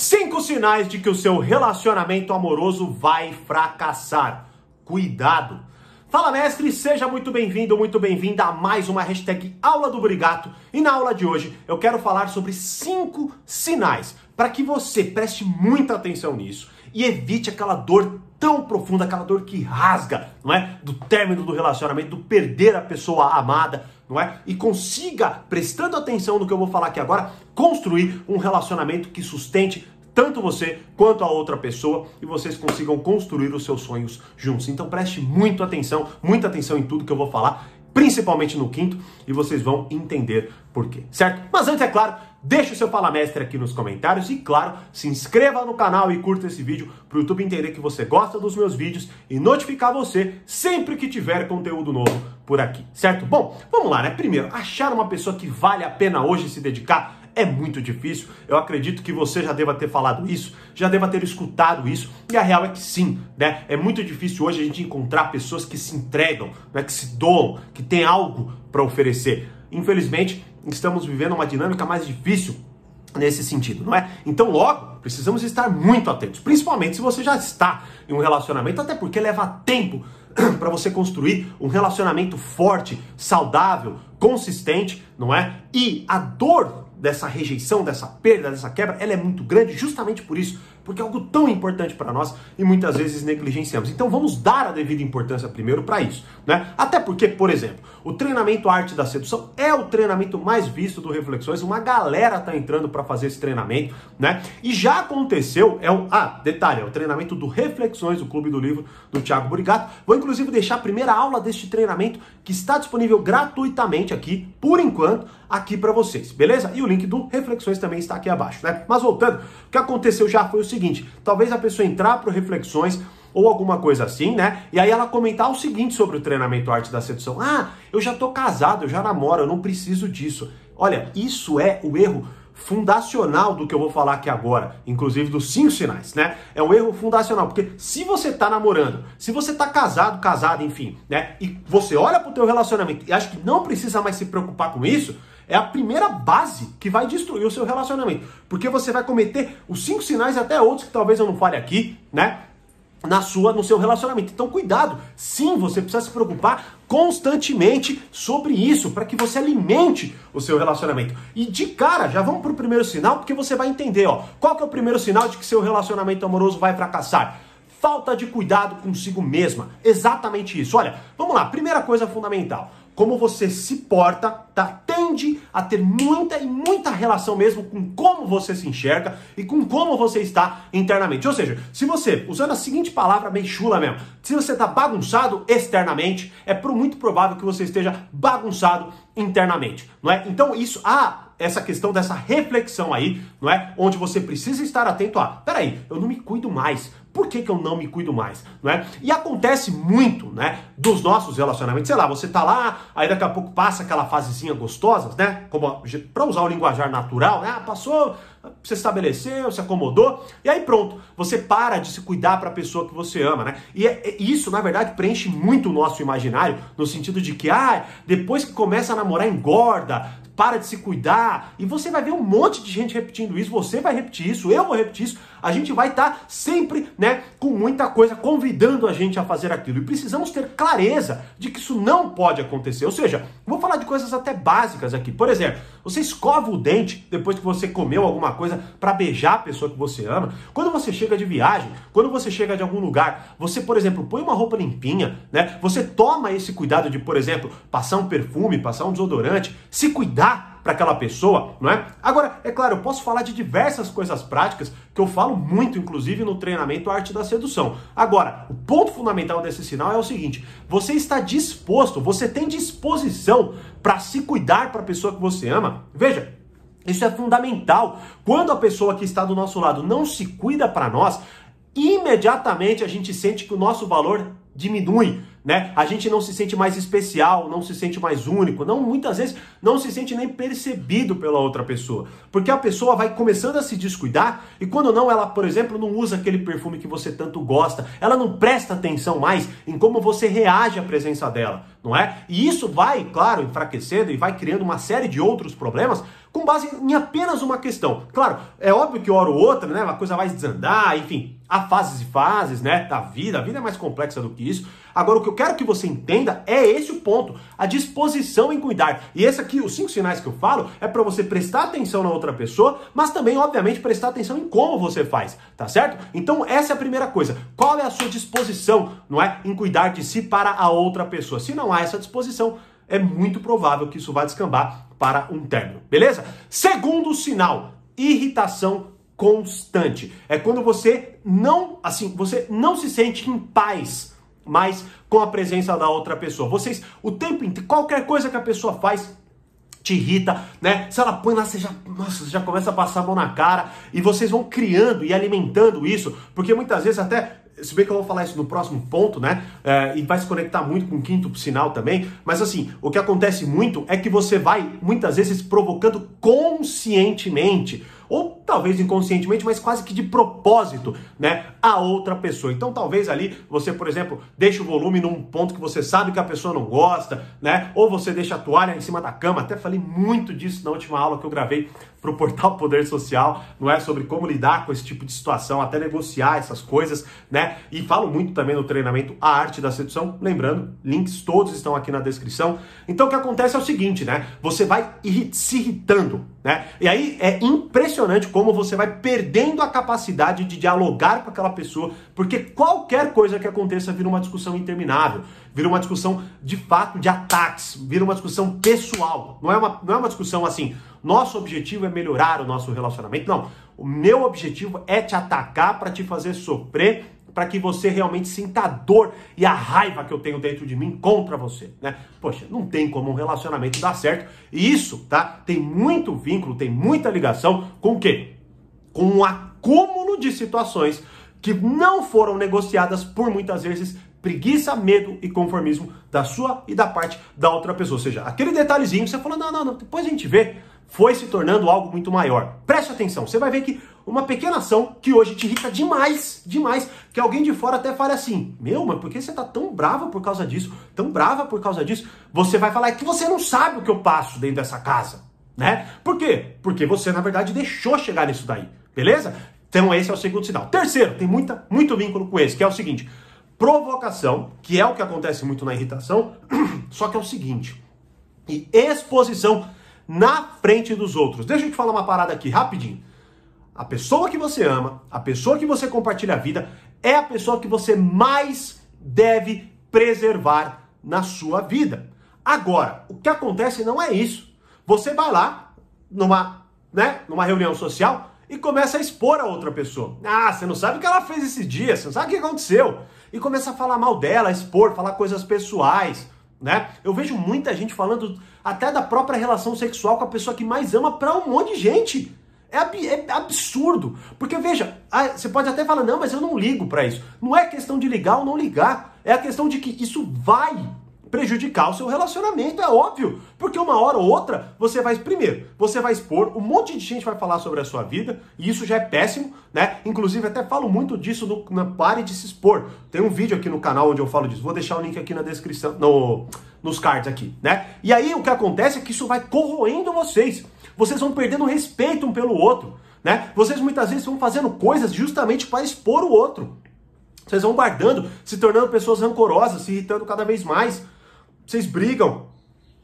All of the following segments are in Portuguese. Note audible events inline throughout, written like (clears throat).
Cinco sinais de que o seu relacionamento amoroso vai fracassar. Cuidado! Fala mestre, seja muito bem-vindo, muito bem-vinda a mais uma hashtag Aula do Brigato. E na aula de hoje eu quero falar sobre cinco sinais para que você preste muita atenção nisso e evite aquela dor tão profunda, aquela dor que rasga, não é? Do término do relacionamento, do perder a pessoa amada, não é? E consiga, prestando atenção no que eu vou falar aqui agora, construir um relacionamento que sustente tanto você quanto a outra pessoa e vocês consigam construir os seus sonhos juntos. Então preste muito atenção, muita atenção em tudo que eu vou falar, principalmente no quinto, e vocês vão entender por quê, certo? Mas antes, é claro, deixe o seu Fala Mestre aqui nos comentários e, claro, se inscreva no canal e curta esse vídeo para o YouTube entender que você gosta dos meus vídeos e notificar você sempre que tiver conteúdo novo por aqui, certo? Bom, vamos lá, né? Primeiro, achar uma pessoa que vale a pena hoje se dedicar é muito difícil. Eu acredito que você já deva ter falado isso, já deva ter escutado isso. E a real é que sim, né? É muito difícil hoje a gente encontrar pessoas que se entregam, né? que se doam, que têm algo para oferecer. Infelizmente, estamos vivendo uma dinâmica mais difícil nesse sentido, não é? Então, logo, precisamos estar muito atentos, principalmente se você já está em um relacionamento, até porque leva tempo (clears throat) para você construir um relacionamento forte, saudável, consistente, não é? E a dor dessa rejeição, dessa perda, dessa quebra, ela é muito grande justamente por isso, porque é algo tão importante para nós e muitas vezes negligenciamos. Então vamos dar a devida importância primeiro para isso, né? Até porque, por exemplo, o treinamento Arte da Sedução é o treinamento mais visto do Reflexões, uma galera tá entrando para fazer esse treinamento, né? E já aconteceu, é um, ah, detalhe, é o treinamento do Reflexões, do Clube do Livro do Thiago Burigato. Vou inclusive deixar a primeira aula deste treinamento que está disponível gratuitamente aqui, por enquanto, aqui para vocês, beleza? E o link do Reflexões também está aqui abaixo, né? Mas voltando, o que aconteceu já foi o seguinte: talvez a pessoa entrar para Reflexões ou alguma coisa assim, né? E aí ela comentar o seguinte sobre o treinamento Arte da Sedução: Ah, eu já tô casado, eu já namoro, eu não preciso disso. Olha, isso é o erro fundacional do que eu vou falar aqui agora, inclusive dos cinco sinais, né? É um erro fundacional, porque se você tá namorando, se você tá casado, casado, enfim, né? E você olha pro teu relacionamento e acha que não precisa mais se preocupar com isso, é a primeira base que vai destruir o seu relacionamento. Porque você vai cometer os cinco sinais e até outros que talvez eu não fale aqui, né? Na sua, no seu relacionamento. Então, cuidado. Sim, você precisa se preocupar constantemente sobre isso, para que você alimente o seu relacionamento. E de cara, já vamos para o primeiro sinal, porque você vai entender, ó. Qual que é o primeiro sinal de que seu relacionamento amoroso vai fracassar? Falta de cuidado consigo mesma. Exatamente isso. Olha, vamos lá. Primeira coisa fundamental como você se porta, tá? Tende a ter muita e muita relação mesmo com como você se enxerga e com como você está internamente. Ou seja, se você, usando a seguinte palavra bem chula mesmo, se você está bagunçado externamente, é muito provável que você esteja bagunçado internamente, não é? Então isso, há essa questão dessa reflexão aí, não é? Onde você precisa estar atento a, peraí, eu não me cuido mais. Por que, que eu não me cuido mais? Não é? E acontece muito, né? Dos nossos relacionamentos. Sei lá, você tá lá, aí daqui a pouco passa aquela fasezinha gostosa, né? Como para usar o linguajar natural, né? Ah, passou, você estabeleceu, se acomodou, e aí pronto, você para de se cuidar para a pessoa que você ama, né? E é, é, isso, na verdade, preenche muito o nosso imaginário, no sentido de que, ah, depois que começa a namorar, engorda, para de se cuidar. E você vai ver um monte de gente repetindo isso, você vai repetir isso, eu vou repetir isso. A gente vai estar tá sempre, né, com muita coisa convidando a gente a fazer aquilo. E precisamos ter clareza de que isso não pode acontecer. Ou seja, vou falar de coisas até básicas aqui. Por exemplo, você escova o dente depois que você comeu alguma coisa para beijar a pessoa que você ama. Quando você chega de viagem, quando você chega de algum lugar, você, por exemplo, põe uma roupa limpinha, né? Você toma esse cuidado de, por exemplo, passar um perfume, passar um desodorante, se cuidar para aquela pessoa, não é? Agora, é claro, eu posso falar de diversas coisas práticas que eu falo muito, inclusive no treinamento Arte da Sedução. Agora, o ponto fundamental desse sinal é o seguinte: você está disposto, você tem disposição para se cuidar para a pessoa que você ama? Veja, isso é fundamental. Quando a pessoa que está do nosso lado não se cuida para nós, imediatamente a gente sente que o nosso valor diminui né? A gente não se sente mais especial, não se sente mais único, não muitas vezes não se sente nem percebido pela outra pessoa, porque a pessoa vai começando a se descuidar e quando não ela, por exemplo, não usa aquele perfume que você tanto gosta, ela não presta atenção mais em como você reage à presença dela, não é? E isso vai, claro, enfraquecendo e vai criando uma série de outros problemas com base em apenas uma questão. Claro, é óbvio que hora ou outra, né, uma coisa vai desandar, enfim, há fases e fases, né, da vida, a vida é mais complexa do que isso. Agora, o que eu quero que você entenda é esse o ponto, a disposição em cuidar. E esse aqui, os cinco sinais que eu falo, é para você prestar atenção na outra pessoa, mas também, obviamente, prestar atenção em como você faz, tá certo? Então, essa é a primeira coisa. Qual é a sua disposição, não é, em cuidar de si para a outra pessoa? Se não há essa disposição, é muito provável que isso vá descambar para um término, beleza? Segundo sinal, irritação constante. É quando você não, assim, você não se sente em paz mais com a presença da outra pessoa. Vocês, o tempo inteiro, qualquer coisa que a pessoa faz, te irrita, né? Se ela põe lá, você já, nossa, você já começa a passar a mão na cara e vocês vão criando e alimentando isso, porque muitas vezes até se bem que eu vou falar isso no próximo ponto, né? É, e vai se conectar muito com o quinto sinal também. Mas assim, o que acontece muito é que você vai muitas vezes provocando conscientemente ou talvez inconscientemente, mas quase que de propósito, né, a outra pessoa. Então, talvez ali você, por exemplo, deixe o volume num ponto que você sabe que a pessoa não gosta, né, ou você deixa a toalha em cima da cama. Até falei muito disso na última aula que eu gravei para o portal Poder Social, não é sobre como lidar com esse tipo de situação, até negociar essas coisas, né? E falo muito também no treinamento A Arte da Sedução, lembrando, links todos estão aqui na descrição. Então o que acontece é o seguinte, né? Você vai se irritando, né? E aí é impressionante como você vai perdendo a capacidade de dialogar com aquela pessoa, porque qualquer coisa que aconteça vira uma discussão interminável, vira uma discussão de fato de ataques, vira uma discussão pessoal. Não é uma, não é uma discussão assim, nosso objetivo é melhorar o nosso relacionamento. Não, o meu objetivo é te atacar para te fazer sofrer para que você realmente sinta a dor e a raiva que eu tenho dentro de mim contra você, né? Poxa, não tem como um relacionamento dar certo. E isso, tá? Tem muito vínculo, tem muita ligação com o quê? Com um acúmulo de situações que não foram negociadas por muitas vezes preguiça, medo e conformismo da sua e da parte da outra pessoa. Ou seja, aquele detalhezinho que você fala, não, não, não, depois a gente vê, foi se tornando algo muito maior. Preste atenção, você vai ver que uma pequena ação que hoje te irrita demais, demais, que alguém de fora até fale assim: Meu, mas por que você tá tão brava por causa disso? Tão brava por causa disso? Você vai falar é que você não sabe o que eu passo dentro dessa casa, né? Por quê? Porque você, na verdade, deixou chegar nisso daí, beleza? Então, esse é o segundo sinal. Terceiro, tem muita, muito vínculo com esse, que é o seguinte: provocação, que é o que acontece muito na irritação, (clears throat) só que é o seguinte, e exposição na frente dos outros. Deixa eu te falar uma parada aqui rapidinho. A pessoa que você ama, a pessoa que você compartilha a vida, é a pessoa que você mais deve preservar na sua vida. Agora, o que acontece não é isso. Você vai lá numa, né, numa reunião social e começa a expor a outra pessoa. Ah, você não sabe o que ela fez esse dia, você não sabe o que aconteceu. E começa a falar mal dela, expor, falar coisas pessoais né? Eu vejo muita gente falando até da própria relação sexual com a pessoa que mais ama para um monte de gente. É, é absurdo. Porque veja, você pode até falar, não, mas eu não ligo para isso. Não é questão de ligar ou não ligar. É a questão de que isso vai prejudicar o seu relacionamento, é óbvio. Porque uma hora ou outra, você vai, primeiro, você vai expor, um monte de gente vai falar sobre a sua vida, e isso já é péssimo, né? Inclusive, até falo muito disso no, na Pare de se expor. Tem um vídeo aqui no canal onde eu falo disso. Vou deixar o link aqui na descrição, no, nos cards aqui, né? E aí o que acontece é que isso vai corroendo vocês. Vocês vão perdendo respeito um pelo outro, né? Vocês muitas vezes vão fazendo coisas justamente para expor o outro. Vocês vão guardando, se tornando pessoas rancorosas, se irritando cada vez mais. Vocês brigam,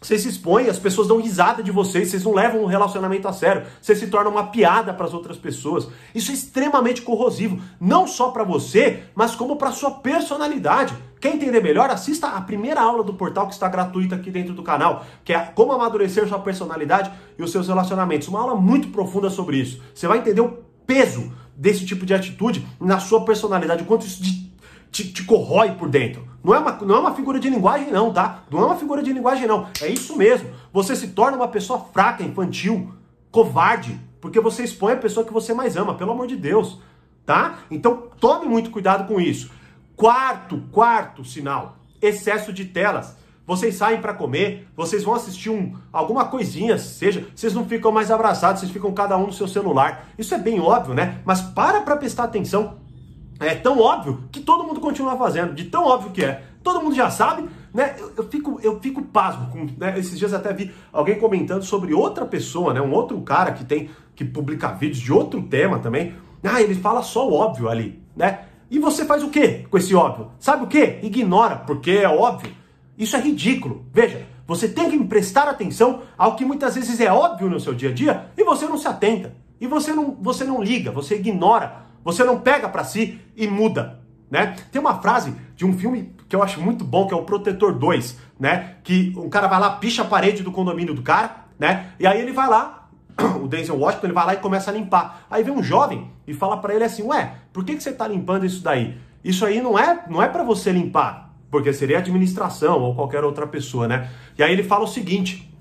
vocês se expõem, as pessoas dão risada de vocês, vocês não levam o relacionamento a sério, vocês se tornam uma piada para as outras pessoas. Isso é extremamente corrosivo, não só para você, mas como para sua personalidade. Quer entender melhor? Assista a primeira aula do portal que está gratuita aqui dentro do canal, que é como amadurecer sua personalidade e os seus relacionamentos. Uma aula muito profunda sobre isso. Você vai entender o peso desse tipo de atitude na sua personalidade, o quanto isso te, te corrói por dentro. Não é, uma, não é uma figura de linguagem, não, tá? Não é uma figura de linguagem, não. É isso mesmo. Você se torna uma pessoa fraca, infantil, covarde, porque você expõe a pessoa que você mais ama, pelo amor de Deus, tá? Então tome muito cuidado com isso. Quarto, quarto sinal: excesso de telas. Vocês saem para comer, vocês vão assistir um, alguma coisinha, seja, vocês não ficam mais abraçados, vocês ficam cada um no seu celular. Isso é bem óbvio, né? Mas para para prestar atenção é tão óbvio que todo mundo continua fazendo, de tão óbvio que é. Todo mundo já sabe, né? Eu, eu fico, eu fico pasmo. Com, né? Esses dias até vi alguém comentando sobre outra pessoa, né? Um outro cara que tem que publica vídeos de outro tema também. Ah, ele fala só o óbvio ali, né? E você faz o quê com esse óbvio? Sabe o quê? Ignora, porque é óbvio. Isso é ridículo. Veja, você tem que prestar atenção ao que muitas vezes é óbvio no seu dia a dia e você não se atenta. E você não, você não liga, você ignora, você não pega para si e muda, né? Tem uma frase de um filme que eu acho muito bom, que é o Protetor 2, né? Que um cara vai lá, picha a parede do condomínio do cara, né? E aí ele vai lá, (coughs) o Denzel Washington, ele vai lá e começa a limpar. Aí vem um jovem e fala para ele assim: "Ué, por que que você tá limpando isso daí? Isso aí não é, não é para você limpar, porque seria administração ou qualquer outra pessoa, né?" E aí ele fala o seguinte: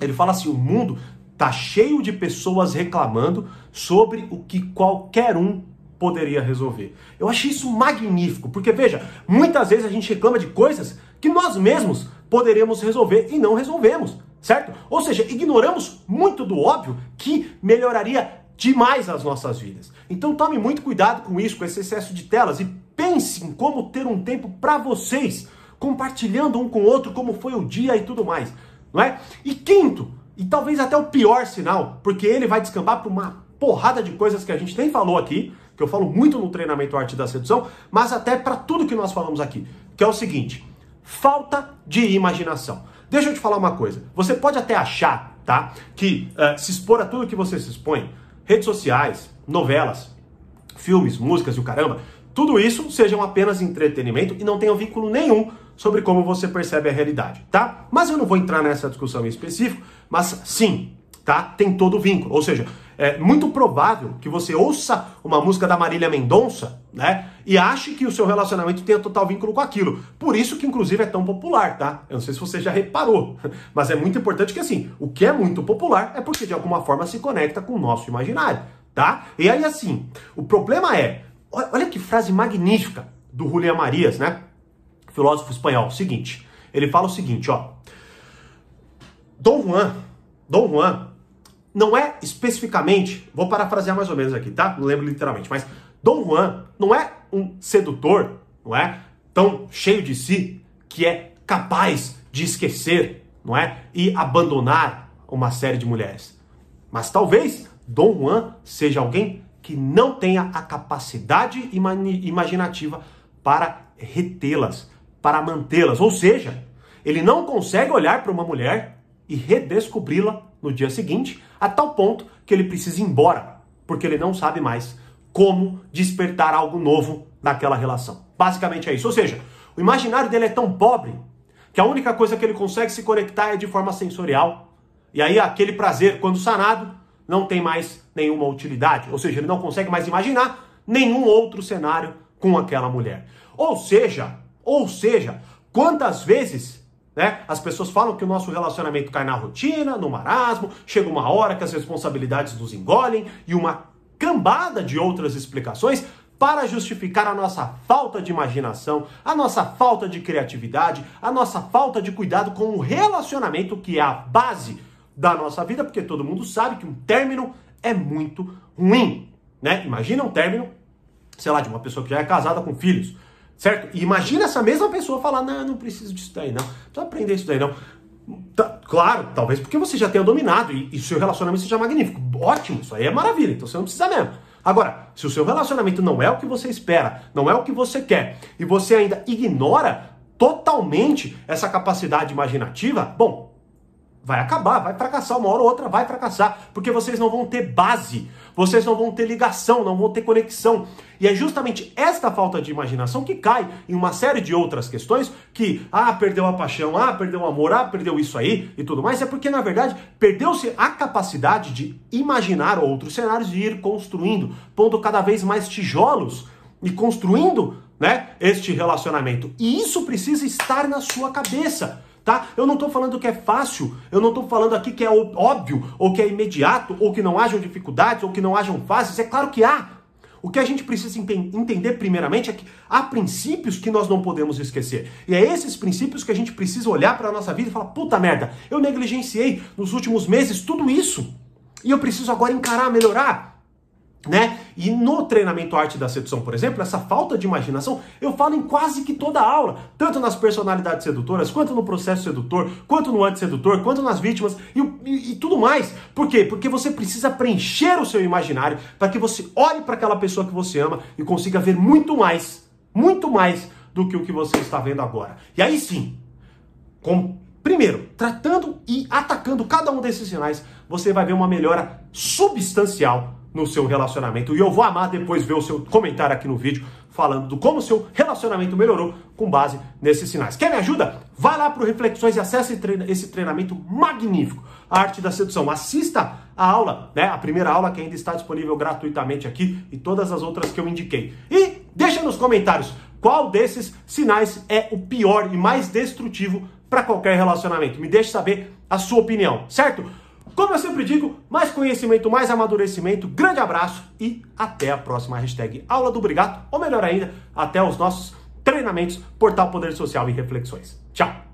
ele fala assim: "O mundo Tá cheio de pessoas reclamando sobre o que qualquer um poderia resolver. Eu achei isso magnífico, porque veja, muitas vezes a gente reclama de coisas que nós mesmos poderíamos resolver e não resolvemos, certo? Ou seja, ignoramos muito do óbvio que melhoraria demais as nossas vidas. Então tome muito cuidado com isso, com esse excesso de telas e pense em como ter um tempo para vocês, compartilhando um com o outro como foi o dia e tudo mais, não é? E quinto, e talvez até o pior sinal, porque ele vai descambar para uma porrada de coisas que a gente nem falou aqui, que eu falo muito no treinamento Arte da Sedução, mas até para tudo que nós falamos aqui, que é o seguinte: falta de imaginação. Deixa eu te falar uma coisa. Você pode até achar, tá, que uh, se expor a tudo que você se expõe, redes sociais, novelas, filmes, músicas e o caramba, tudo isso sejam apenas entretenimento e não tenham vínculo nenhum sobre como você percebe a realidade, tá? Mas eu não vou entrar nessa discussão em específico, mas sim, tá? Tem todo o vínculo. Ou seja, é muito provável que você ouça uma música da Marília Mendonça, né? E ache que o seu relacionamento tenha total vínculo com aquilo. Por isso que, inclusive, é tão popular, tá? Eu não sei se você já reparou, (laughs) mas é muito importante que, assim, o que é muito popular é porque, de alguma forma, se conecta com o nosso imaginário, tá? E aí, assim, o problema é, olha que frase magnífica do Julián Marias, né? filósofo espanhol, seguinte. Ele fala o seguinte, ó. Dom Juan, Dom Juan não é especificamente, vou parafrasear mais ou menos aqui, tá? Não lembro literalmente, mas Dom Juan não é um sedutor, não é? Tão cheio de si que é capaz de esquecer, não é? E abandonar uma série de mulheres. Mas talvez Dom Juan seja alguém que não tenha a capacidade imaginativa para retê-las, para mantê-las. Ou seja, ele não consegue olhar para uma mulher e redescobri-la no dia seguinte, a tal ponto que ele precisa ir embora, porque ele não sabe mais como despertar algo novo naquela relação. Basicamente é isso. Ou seja, o imaginário dele é tão pobre que a única coisa que ele consegue se conectar é de forma sensorial. E aí aquele prazer, quando sanado, não tem mais nenhuma utilidade. Ou seja, ele não consegue mais imaginar nenhum outro cenário com aquela mulher. Ou seja, ou seja, quantas vezes né, as pessoas falam que o nosso relacionamento cai na rotina, no marasmo, chega uma hora que as responsabilidades nos engolem e uma cambada de outras explicações para justificar a nossa falta de imaginação, a nossa falta de criatividade, a nossa falta de cuidado com o relacionamento que é a base da nossa vida, porque todo mundo sabe que um término é muito ruim, né? Imagina um término, sei lá, de uma pessoa que já é casada com filhos. Certo? E imagina essa mesma pessoa falar: não, não preciso disso daí, não. Não aprender isso daí, não. Tá, claro, talvez porque você já tenha dominado e, e seu relacionamento seja magnífico. Ótimo, isso aí é maravilha, então você não precisa mesmo. Agora, se o seu relacionamento não é o que você espera, não é o que você quer, e você ainda ignora totalmente essa capacidade imaginativa, bom, vai acabar, vai fracassar, uma hora ou outra vai fracassar, porque vocês não vão ter base, vocês não vão ter ligação, não vão ter conexão. E é justamente esta falta de imaginação que cai em uma série de outras questões que, ah, perdeu a paixão, ah, perdeu o amor, ah, perdeu isso aí e tudo mais, é porque na verdade perdeu-se a capacidade de imaginar outros cenários e ir construindo, pondo cada vez mais tijolos e construindo, né, este relacionamento. E isso precisa estar na sua cabeça tá? Eu não estou falando que é fácil, eu não estou falando aqui que é óbvio, ou que é imediato, ou que não hajam dificuldades, ou que não hajam fases. É claro que há. O que a gente precisa entender primeiramente é que há princípios que nós não podemos esquecer. E é esses princípios que a gente precisa olhar para a nossa vida e falar: puta merda, eu negligenciei nos últimos meses tudo isso. E eu preciso agora encarar, melhorar. Né? E no treinamento arte da sedução, por exemplo, essa falta de imaginação, eu falo em quase que toda a aula, tanto nas personalidades sedutoras, quanto no processo sedutor, quanto no antissedutor, quanto nas vítimas e, e, e tudo mais. Por quê? Porque você precisa preencher o seu imaginário para que você olhe para aquela pessoa que você ama e consiga ver muito mais, muito mais do que o que você está vendo agora. E aí sim, com, primeiro, tratando e atacando cada um desses sinais, você vai ver uma melhora substancial no seu relacionamento. E eu vou amar depois ver o seu comentário aqui no vídeo falando do como seu relacionamento melhorou com base nesses sinais. Quer me ajuda? Vai lá para o Reflexões e acesse esse treinamento magnífico, a arte da sedução. Assista a aula, né? A primeira aula que ainda está disponível gratuitamente aqui e todas as outras que eu indiquei. E deixa nos comentários qual desses sinais é o pior e mais destrutivo para qualquer relacionamento. Me deixe saber a sua opinião, certo? Como eu sempre digo, mais conhecimento, mais amadurecimento. Grande abraço e até a próxima hashtag Aula do Brigato, ou melhor ainda, até os nossos treinamentos Portal Poder Social e Reflexões. Tchau!